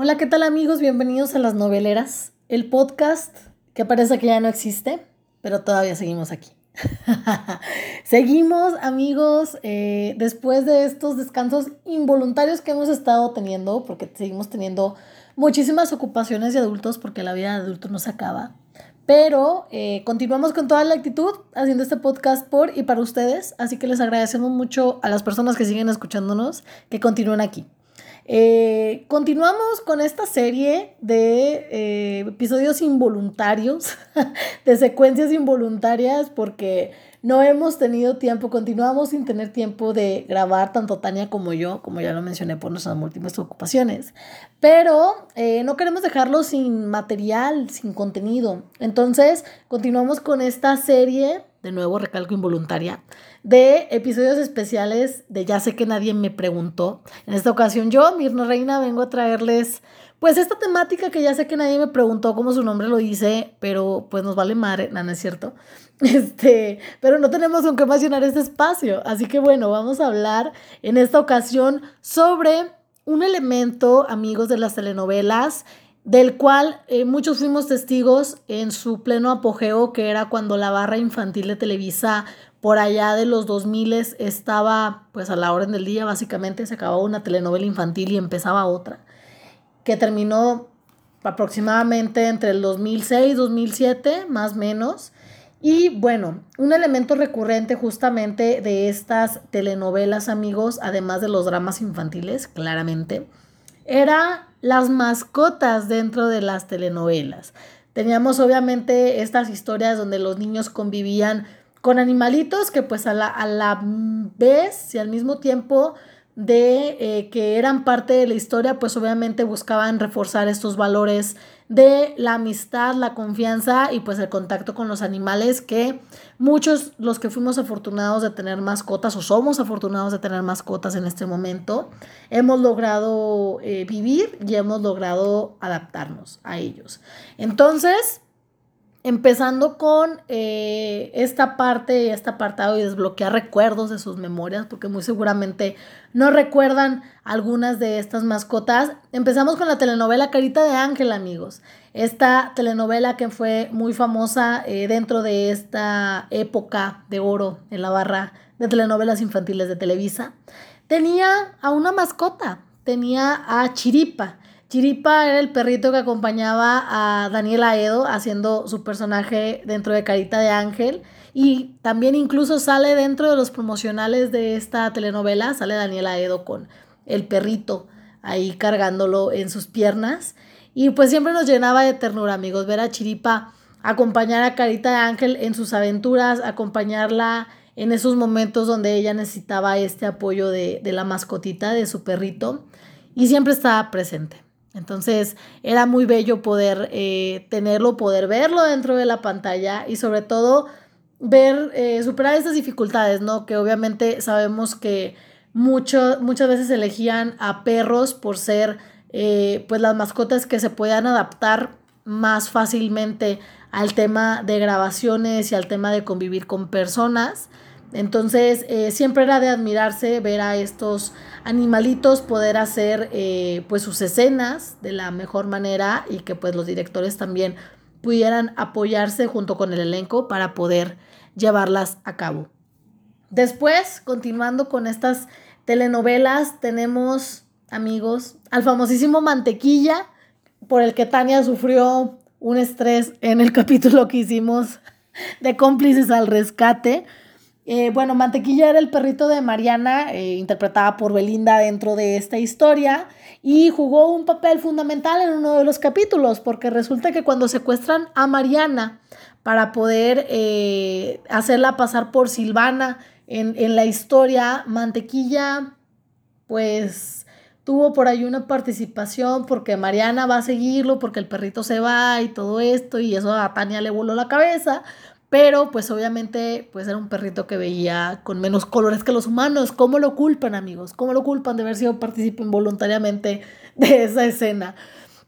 Hola, ¿qué tal amigos? Bienvenidos a Las Noveleras, el podcast que parece que ya no existe, pero todavía seguimos aquí. seguimos amigos, eh, después de estos descansos involuntarios que hemos estado teniendo, porque seguimos teniendo muchísimas ocupaciones de adultos, porque la vida de adulto no se acaba. Pero eh, continuamos con toda la actitud haciendo este podcast por y para ustedes, así que les agradecemos mucho a las personas que siguen escuchándonos que continúen aquí. Eh, continuamos con esta serie de eh, episodios involuntarios, de secuencias involuntarias, porque no hemos tenido tiempo, continuamos sin tener tiempo de grabar tanto Tania como yo, como ya lo mencioné por nuestras múltiples ocupaciones. Pero eh, no queremos dejarlo sin material, sin contenido. Entonces, continuamos con esta serie, de nuevo recalco involuntaria, de episodios especiales de Ya sé que nadie me preguntó. En esta ocasión yo, Mirna Reina, vengo a traerles pues esta temática que ya sé que nadie me preguntó como su nombre lo dice, pero pues nos vale madre, no, no es cierto. Este, pero no tenemos con qué más llenar este espacio. Así que bueno, vamos a hablar en esta ocasión sobre un elemento, amigos de las telenovelas, del cual eh, muchos fuimos testigos en su pleno apogeo, que era cuando la barra infantil de Televisa por allá de los 2000 estaba pues a la orden del día, básicamente se acababa una telenovela infantil y empezaba otra, que terminó aproximadamente entre el 2006 2007, más o menos. Y bueno, un elemento recurrente justamente de estas telenovelas, amigos, además de los dramas infantiles, claramente, era las mascotas dentro de las telenovelas. Teníamos obviamente estas historias donde los niños convivían con animalitos que pues a la, a la vez y al mismo tiempo de eh, que eran parte de la historia, pues obviamente buscaban reforzar estos valores de la amistad, la confianza y pues el contacto con los animales que muchos los que fuimos afortunados de tener mascotas o somos afortunados de tener mascotas en este momento, hemos logrado eh, vivir y hemos logrado adaptarnos a ellos. Entonces, empezando con eh, esta parte, este apartado y desbloquear recuerdos de sus memorias, porque muy seguramente no recuerdan algunas de estas mascotas. Empezamos con la telenovela Carita de Ángel, amigos. Esta telenovela que fue muy famosa eh, dentro de esta época de oro en la barra de telenovelas infantiles de Televisa, tenía a una mascota, tenía a Chiripa. Chiripa era el perrito que acompañaba a Daniela Edo haciendo su personaje dentro de Carita de Ángel. Y también incluso sale dentro de los promocionales de esta telenovela, sale Daniela Edo con el perrito ahí cargándolo en sus piernas. Y pues siempre nos llenaba de ternura, amigos, ver a Chiripa acompañar a Carita de Ángel en sus aventuras, acompañarla en esos momentos donde ella necesitaba este apoyo de, de la mascotita, de su perrito, y siempre estaba presente. Entonces era muy bello poder eh, tenerlo, poder verlo dentro de la pantalla y sobre todo ver, eh, superar estas dificultades, ¿no? Que obviamente sabemos que mucho, muchas veces elegían a perros por ser eh, pues las mascotas que se puedan adaptar más fácilmente al tema de grabaciones y al tema de convivir con personas. Entonces, eh, siempre era de admirarse ver a estos animalitos poder hacer eh, pues sus escenas de la mejor manera y que pues los directores también pudieran apoyarse junto con el elenco para poder llevarlas a cabo. Después, continuando con estas telenovelas, tenemos, amigos, al famosísimo Mantequilla, por el que Tania sufrió un estrés en el capítulo que hicimos de cómplices al rescate. Eh, bueno, Mantequilla era el perrito de Mariana, eh, interpretada por Belinda dentro de esta historia, y jugó un papel fundamental en uno de los capítulos, porque resulta que cuando secuestran a Mariana para poder eh, hacerla pasar por Silvana en, en la historia, Mantequilla, pues tuvo por ahí una participación porque Mariana va a seguirlo, porque el perrito se va y todo esto, y eso a Tania le voló la cabeza, pero pues obviamente pues era un perrito que veía con menos colores que los humanos. ¿Cómo lo culpan amigos? ¿Cómo lo culpan de haber sido partícipe involuntariamente de esa escena?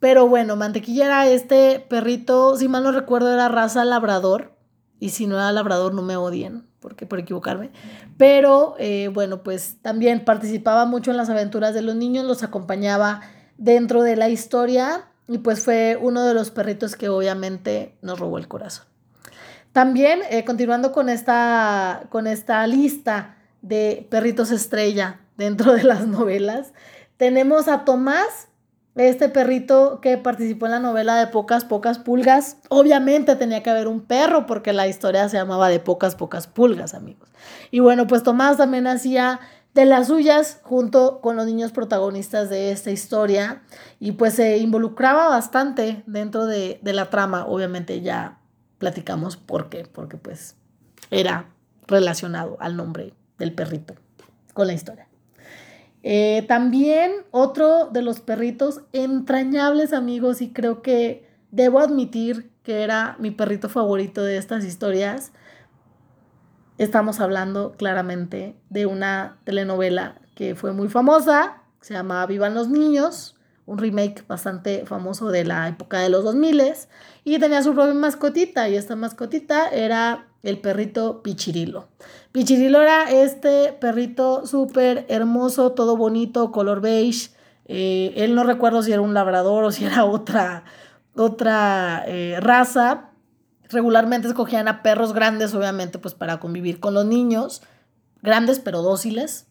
Pero bueno, Mantequilla era este perrito, si mal no recuerdo era raza labrador. Y si no era labrador no me odien, porque por equivocarme. Pero eh, bueno, pues también participaba mucho en las aventuras de los niños, los acompañaba dentro de la historia y pues fue uno de los perritos que obviamente nos robó el corazón. También, eh, continuando con esta, con esta lista de perritos estrella dentro de las novelas, tenemos a Tomás, este perrito que participó en la novela de Pocas, Pocas Pulgas. Obviamente tenía que haber un perro porque la historia se llamaba de Pocas, Pocas Pulgas, amigos. Y bueno, pues Tomás también hacía de las suyas junto con los niños protagonistas de esta historia y pues se involucraba bastante dentro de, la trama. Obviamente ya platicamos por qué, porque pues era relacionado al nombre del perrito con la historia. Eh, también otro de los perritos entrañables amigos y creo que debo admitir que era mi perrito favorito de estas historias estamos hablando claramente de una telenovela que fue muy famosa, se llama Vivan los Niños, un remake bastante famoso de la época de los 2000 y tenía su propia mascotita y esta mascotita era el perrito Pichirilo. Pichirilo era este perrito súper hermoso, todo bonito, color beige. Eh, él no recuerdo si era un labrador o si era otra, otra eh, raza, regularmente escogían a perros grandes, obviamente, pues para convivir con los niños, grandes pero dóciles.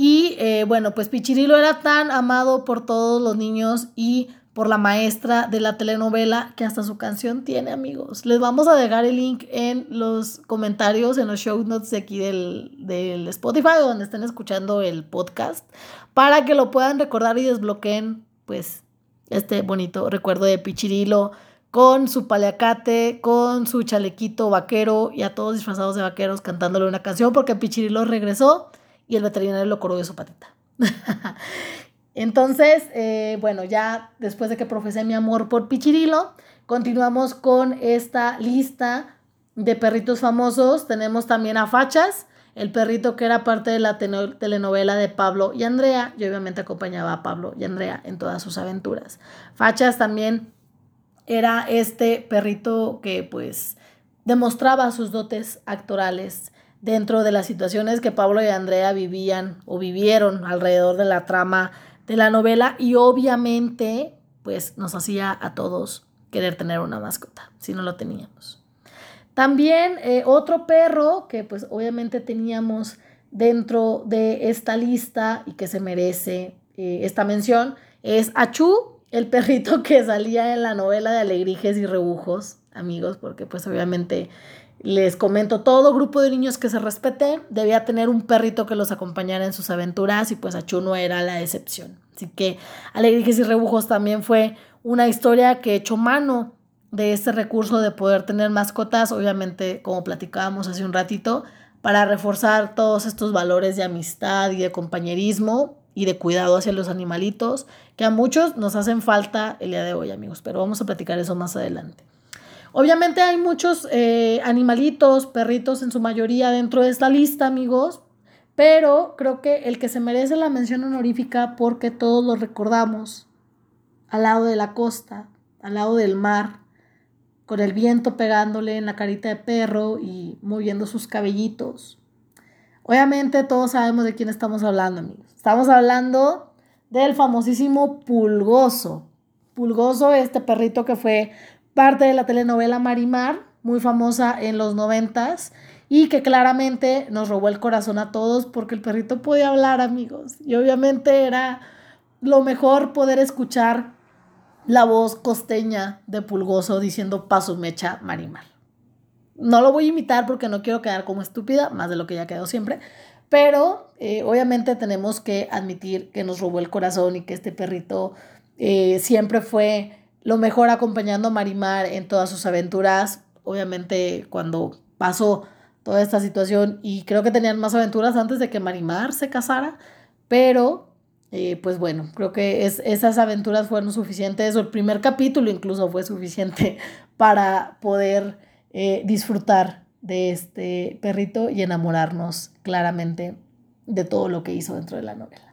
Y eh, bueno, pues Pichirilo era tan amado por todos los niños y por la maestra de la telenovela que hasta su canción tiene, amigos. Les vamos a dejar el link en los comentarios, en los show notes de aquí del, del Spotify, donde estén escuchando el podcast, para que lo puedan recordar y desbloqueen, pues, este bonito recuerdo de Pichirilo con su paliacate, con su chalequito vaquero y a todos disfrazados de vaqueros cantándole una canción porque Pichirilo regresó y el veterinario lo coró de su patita. Entonces, eh, bueno, ya después de que profesé mi amor por Pichirilo, continuamos con esta lista de perritos famosos. Tenemos también a Fachas, el perrito que era parte de la telenovela de Pablo y Andrea. Yo obviamente acompañaba a Pablo y Andrea en todas sus aventuras. Fachas también era este perrito que pues demostraba sus dotes actorales dentro de las situaciones que Pablo y Andrea vivían o vivieron alrededor de la trama de la novela y obviamente pues nos hacía a todos querer tener una mascota si no lo teníamos. También eh, otro perro que pues obviamente teníamos dentro de esta lista y que se merece eh, esta mención es Achú, el perrito que salía en la novela de Alegrijes y Rebujos, amigos, porque pues obviamente les comento, todo grupo de niños que se respete debía tener un perrito que los acompañara en sus aventuras y pues Achuno era la excepción. Así que Alegrijes y Rebujos también fue una historia que echó mano de este recurso de poder tener mascotas, obviamente como platicábamos hace un ratito, para reforzar todos estos valores de amistad y de compañerismo y de cuidado hacia los animalitos, que a muchos nos hacen falta el día de hoy, amigos, pero vamos a platicar eso más adelante. Obviamente hay muchos eh, animalitos, perritos en su mayoría dentro de esta lista, amigos, pero creo que el que se merece la mención honorífica porque todos lo recordamos al lado de la costa, al lado del mar, con el viento pegándole en la carita de perro y moviendo sus cabellitos. Obviamente todos sabemos de quién estamos hablando, amigos. Estamos hablando del famosísimo Pulgoso. Pulgoso, este perrito que fue parte de la telenovela Marimar, muy famosa en los noventas y que claramente nos robó el corazón a todos porque el perrito podía hablar, amigos. Y obviamente era lo mejor poder escuchar la voz costeña de Pulgoso diciendo paso mecha Marimar. No lo voy a imitar porque no quiero quedar como estúpida, más de lo que ya quedó siempre, pero eh, obviamente tenemos que admitir que nos robó el corazón y que este perrito eh, siempre fue lo mejor acompañando a Marimar en todas sus aventuras. Obviamente cuando pasó toda esta situación y creo que tenían más aventuras antes de que Marimar se casara, pero eh, pues bueno, creo que es, esas aventuras fueron suficientes, o el primer capítulo incluso fue suficiente para poder disfrutar de este perrito y enamorarnos claramente de todo lo que hizo dentro de la novela.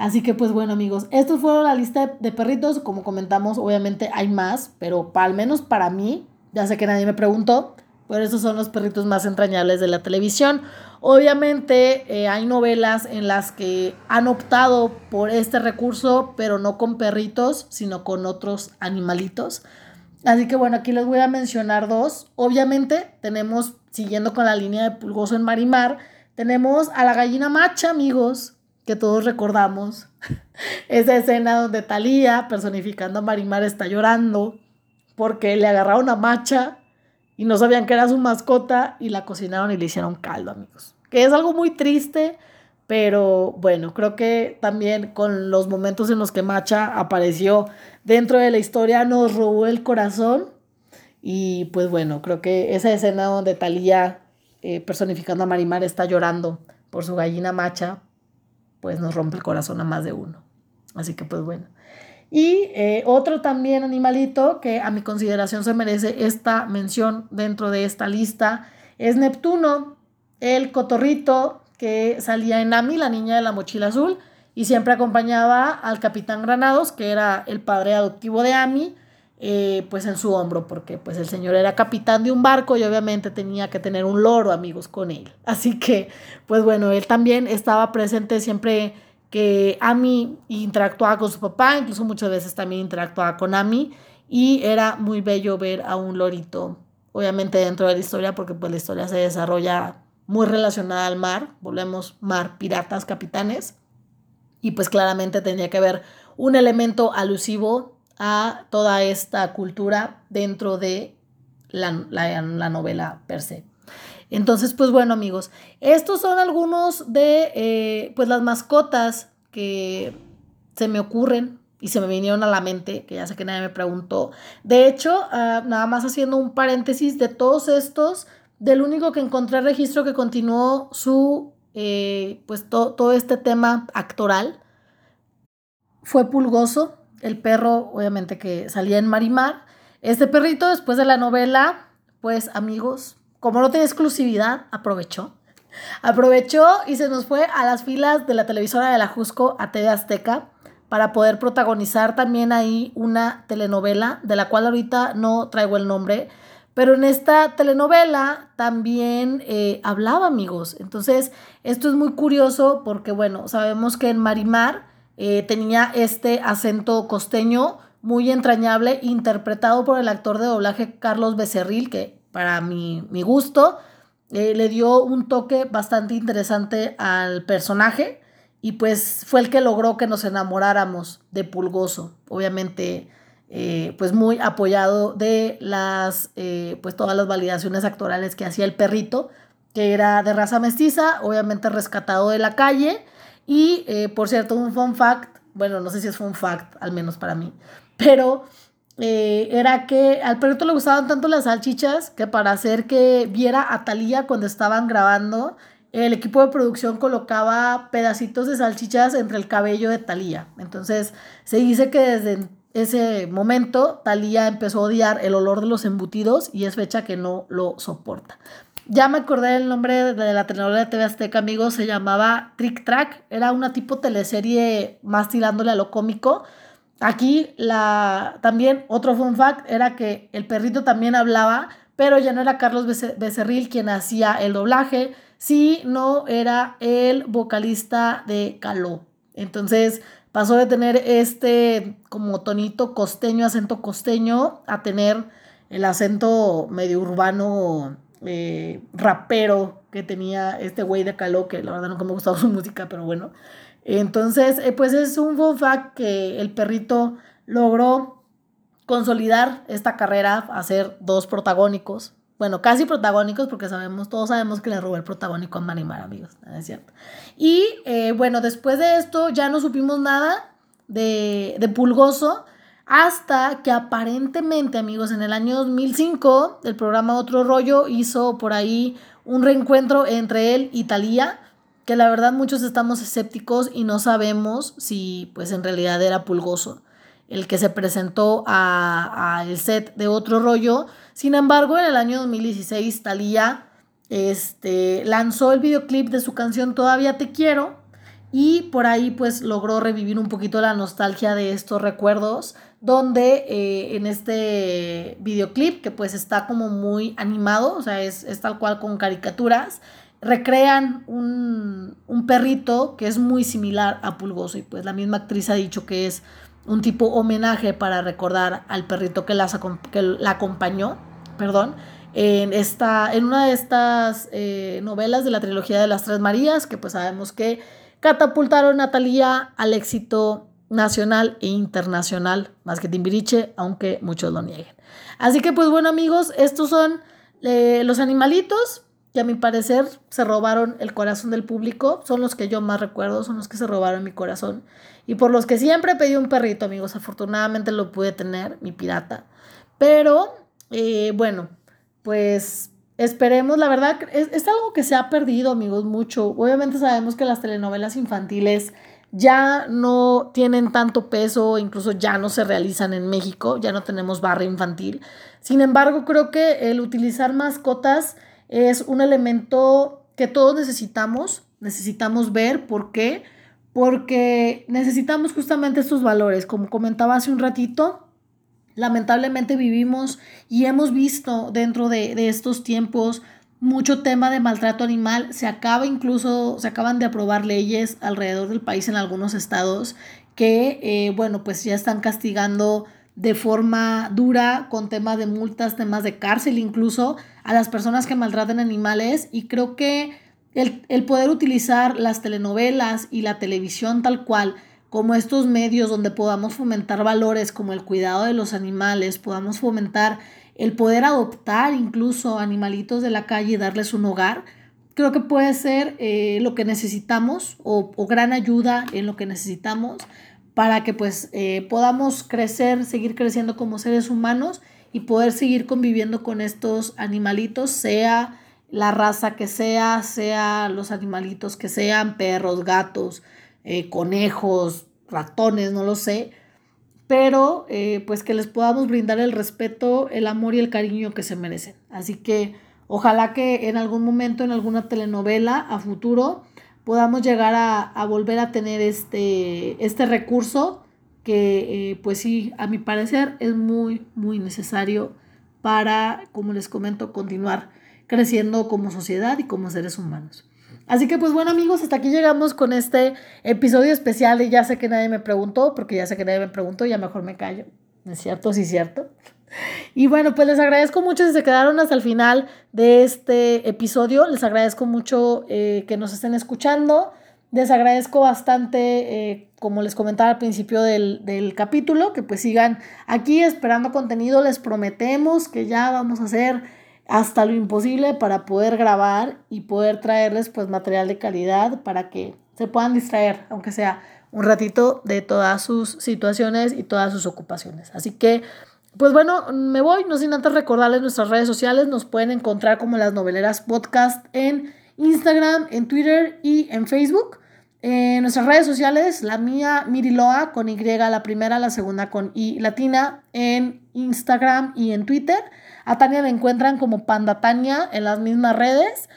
Así que pues bueno amigos, estos fueron la lista de perritos, como comentamos, obviamente hay más, pero al menos para mí, ya sé que nadie me preguntó, Por eso son los perritos más entrañables de la televisión. Obviamente eh, hay novelas en las que han optado por este recurso, pero no con perritos, sino con otros animalitos. Así que bueno, aquí les voy a mencionar dos. Obviamente tenemos, siguiendo con la línea de Pulgoso en Marimar, tenemos a la gallina macha, amigos, que todos recordamos. Esa escena donde Talía, personificando a Marimar, está llorando porque le agarraron a macha y no sabían que era su mascota y la cocinaron y le hicieron caldo, amigos. Que es algo muy triste, pero bueno, creo que también con los momentos en los que Macha apareció dentro de la historia nos robó el corazón. Y pues bueno, creo que esa escena donde Talía eh, personificando a Marimar está llorando por su gallina Macha, pues nos rompe el corazón a más de uno. Así que pues bueno. Y eh, otro también animalito que a mi consideración se merece esta mención dentro de esta lista es Neptuno, el cotorrito que salía en Ami, la niña de la mochila azul, y siempre acompañaba al capitán Granados, que era el padre adoptivo de Ami, eh, pues en su hombro, porque pues el señor era capitán de un barco y obviamente tenía que tener un loro, amigos, con él. Así que, pues bueno, él también estaba presente siempre que Ami interactuaba con su papá, incluso muchas veces también interactuaba con Ami y era muy bello ver a un lorito, obviamente dentro de la historia, porque pues la historia se desarrolla muy relacionada al mar, volvemos mar, piratas, capitanes, y pues claramente tenía que haber un elemento alusivo a toda esta cultura dentro de la, la novela per se. Entonces, pues bueno amigos, estos son algunos de eh, pues las mascotas que se me ocurren y se me vinieron a la mente, que ya sé que nadie me preguntó. De hecho, ah, nada más haciendo un paréntesis de todos estos, del único que encontré registro que continuó su, eh, pues todo este tema actoral, fue Pulgoso, el perro, obviamente que salía en Marimar. Este perrito, después de la novela, pues amigos, como no tenía exclusividad, aprovechó. Aprovechó y se nos fue a las filas de la televisora de la Jusco a TV Azteca para poder protagonizar también ahí una telenovela de la cual ahorita no traigo el nombre, pero en esta telenovela también eh, hablaba amigos. Entonces, esto es muy curioso porque, bueno, sabemos que en Marimar eh, tenía este acento costeño muy entrañable, interpretado por el actor de doblaje Carlos Becerril, que para mi, gusto, eh, le dio un toque bastante interesante al personaje y pues fue el que logró que nos enamoráramos de Pulgoso. Obviamente, eh, pues muy apoyado de las, pues todas las validaciones actorales que hacía el perrito, que era de raza mestiza, obviamente rescatado de la calle. Y por cierto, un fun fact, bueno, no sé si es fun fact, al menos para mí, pero eh, era que al perrito le gustaban tanto las salchichas que para hacer que viera a Talía cuando estaban grabando, el equipo de producción colocaba pedacitos de salchichas entre el cabello de Talía. Entonces se dice que desde ese momento Talía empezó a odiar el olor de los embutidos y es fecha que no lo soporta. Ya me acordé del nombre de la telenovela de TV Azteca, amigos, se llamaba Trick Track, era una tipo teleserie más tirándole a lo cómico Aquí la, también otro fun fact era que el perrito también hablaba, pero ya no era Carlos Becerril quien hacía el doblaje, sino era el vocalista de Caló. Entonces pasó de tener este como tonito costeño, acento costeño, a tener el acento medio urbano, eh, rapero que tenía este güey de Caló, que la verdad nunca me ha gustado su música, pero bueno. Entonces, eh, pues es un fun fact que el perrito logró consolidar esta carrera, hacer dos protagónicos. Bueno, casi protagónicos porque sabemos, todos sabemos que le robó el protagónico a Manimar, amigos, es cierto? Y eh, bueno, después de esto ya no supimos nada de, de Pulgoso hasta que aparentemente, amigos, en el año 2005 el programa Otro Rollo hizo por ahí un reencuentro entre él y Talía que la verdad muchos estamos escépticos y no sabemos si pues en realidad era Pulgoso el que se presentó a, el set de otro rollo. Sin embargo, en el año 2016 Thalía este, lanzó el videoclip de su canción Todavía te quiero y por ahí pues logró revivir un poquito la nostalgia de estos recuerdos donde eh, en este videoclip que pues está como muy animado, o sea, es, es tal cual con caricaturas, recrean un, un, perrito que es muy similar a Pulgoso y pues la misma actriz ha dicho que es un tipo homenaje para recordar al perrito que, las, que la acompañó, perdón, en, esta, en una de estas eh, novelas de la trilogía de las Tres Marías, que pues sabemos que catapultaron a Talía al éxito nacional e internacional, más que Timbiriche, aunque muchos lo nieguen. Así que pues bueno amigos, estos son eh, los animalitos que a mi parecer se robaron el corazón del público, son los que yo más recuerdo, son los que se robaron mi corazón y por los que siempre pedí un perrito amigos, afortunadamente lo pude tener, mi pirata, pero eh, bueno, pues esperemos, la verdad, es, es, algo que se ha perdido, amigos, mucho. Obviamente sabemos que las telenovelas infantiles ya no tienen tanto peso, incluso ya no se realizan en México, ya no tenemos barra infantil. Sin embargo, creo que el utilizar mascotas es un elemento que todos necesitamos, necesitamos ver. Por qué, porque necesitamos justamente estos valores, como comentaba hace un ratito, lamentablemente vivimos y hemos visto dentro de, estos tiempos mucho tema de maltrato animal. Se acaba incluso, se acaban de aprobar leyes alrededor del país en algunos estados que, eh, bueno, pues ya están castigando de forma dura con temas de multas, temas de cárcel incluso a las personas que maltratan animales y creo que el, el poder utilizar las telenovelas y la televisión tal cual como estos medios donde podamos fomentar valores como el cuidado de los animales, podamos fomentar el poder adoptar incluso animalitos de la calle y darles un hogar, creo que puede ser eh, lo que necesitamos o, gran ayuda en lo que necesitamos para que pues eh, podamos crecer, seguir creciendo como seres humanos y poder seguir conviviendo con estos animalitos, sea la raza que sea, sea los animalitos que sean, perros, gatos, eh, conejos, ratones, no lo sé, pero eh, pues que les podamos brindar el respeto, el amor y el cariño que se merecen. Así que ojalá que en algún momento, en alguna telenovela a futuro, podamos llegar a, volver a tener este, este recurso que eh, pues sí, a mi parecer es muy, muy necesario para, como les comento, continuar creciendo como sociedad y como seres humanos. Así que pues bueno amigos, hasta aquí llegamos con este episodio especial y ya sé que nadie me preguntó, porque ya sé que nadie me preguntó, ya mejor me callo. ¿Es cierto? Sí, cierto. Y bueno, pues les agradezco mucho si se quedaron hasta el final de este episodio. Les agradezco mucho eh, que nos estén escuchando. Les agradezco bastante, eh, como les comentaba al principio del, del capítulo, que pues sigan aquí esperando contenido. Les prometemos que ya vamos a hacer hasta lo imposible para poder grabar y poder traerles pues material de calidad para que se puedan distraer, aunque sea un ratito de todas sus situaciones y todas sus ocupaciones. Así que, pues bueno, me voy, no sin antes recordarles nuestras redes sociales, nos pueden encontrar como las noveleras podcast en Instagram, en Twitter y en Facebook. En nuestras redes sociales, la mía Miriloa con Y, la primera, la segunda con I latina, en Instagram y en Twitter. A Tania la encuentran como Panda Tania en las mismas redes.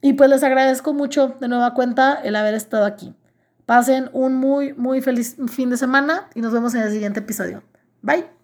Y pues les agradezco mucho de nueva cuenta el haber estado aquí. Pasen un muy, muy feliz fin de semana y nos vemos en el siguiente episodio. Bye.